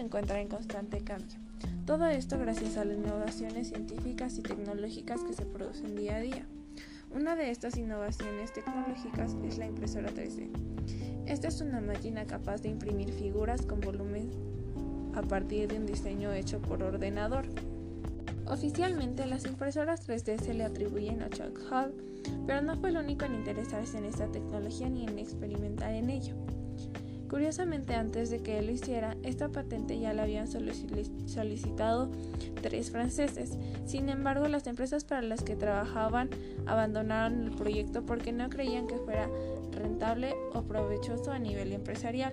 encuentra en constante cambio. Todo esto gracias a las innovaciones científicas y tecnológicas que se producen día a día. Una de estas innovaciones tecnológicas es la impresora 3D. Esta es una máquina capaz de imprimir figuras con volumen a partir de un diseño hecho por ordenador. Oficialmente, las impresoras 3D se le atribuyen a Chuck Hall, pero no fue el único en interesarse en esta tecnología ni en experimentar en ello. Curiosamente, antes de que él lo hiciera, esta patente ya la habían solicitado tres franceses. Sin embargo, las empresas para las que trabajaban abandonaron el proyecto porque no creían que fuera rentable o provechoso a nivel empresarial.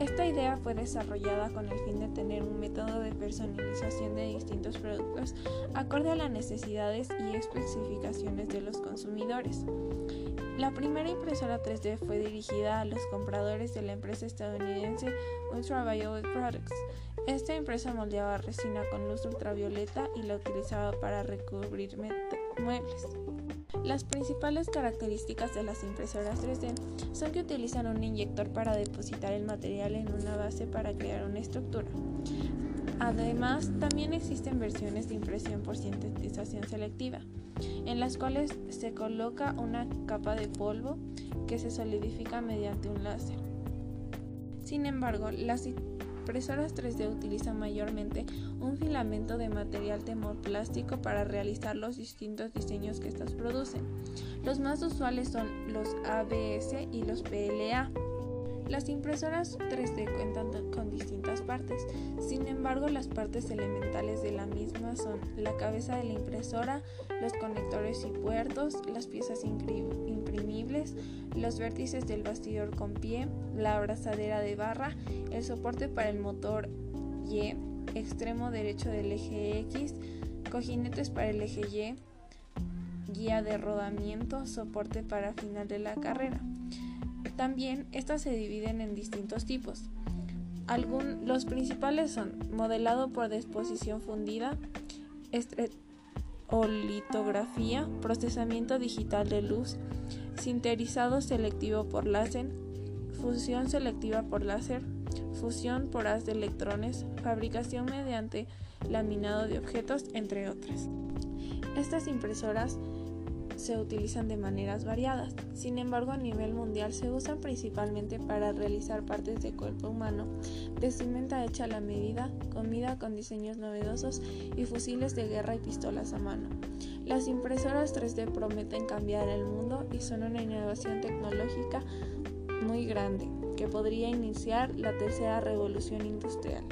Esta idea fue desarrollada con el fin de tener un método de personalización de distintos productos acorde a las necesidades y especificaciones de los consumidores. La primera impresora 3D fue dirigida a los compradores de la empresa estadounidense Ultraviolet Products. Esta empresa moldeaba resina con luz ultravioleta y la utilizaba para recubrir muebles. Las principales características de las impresoras 3D son que utilizan un inyector para depositar el material en una base para crear una estructura. Además, también existen versiones de impresión por sintetización selectiva, en las cuales se coloca una capa de polvo que se solidifica mediante un láser. Sin embargo, las impresoras 3D utilizan mayormente un filamento de material termoplástico para realizar los distintos diseños que estas producen. Los más usuales son los ABS y los PLA. Las impresoras 3D cuentan con distintas partes, sin embargo las partes elementales de la misma son la cabeza de la impresora, los conectores y puertos, las piezas imprimibles, los vértices del bastidor con pie, la abrazadera de barra, el soporte para el motor Y, extremo derecho del eje X, cojinetes para el eje Y, guía de rodamiento, soporte para final de la carrera. También estas se dividen en distintos tipos. los principales son modelado por disposición fundida, o litografía, procesamiento digital de luz, sinterizado selectivo por láser, fusión selectiva por láser, fusión por haz de electrones, fabricación mediante laminado de objetos, entre otras. Estas impresoras se utilizan de maneras variadas. Sin embargo, a nivel mundial se usan principalmente para realizar partes de cuerpo humano, vestimenta hecha a la medida, comida con diseños novedosos y fusiles de guerra y pistolas a mano. Las impresoras 3D prometen cambiar el mundo y son una innovación tecnológica muy grande que podría iniciar la tercera revolución industrial.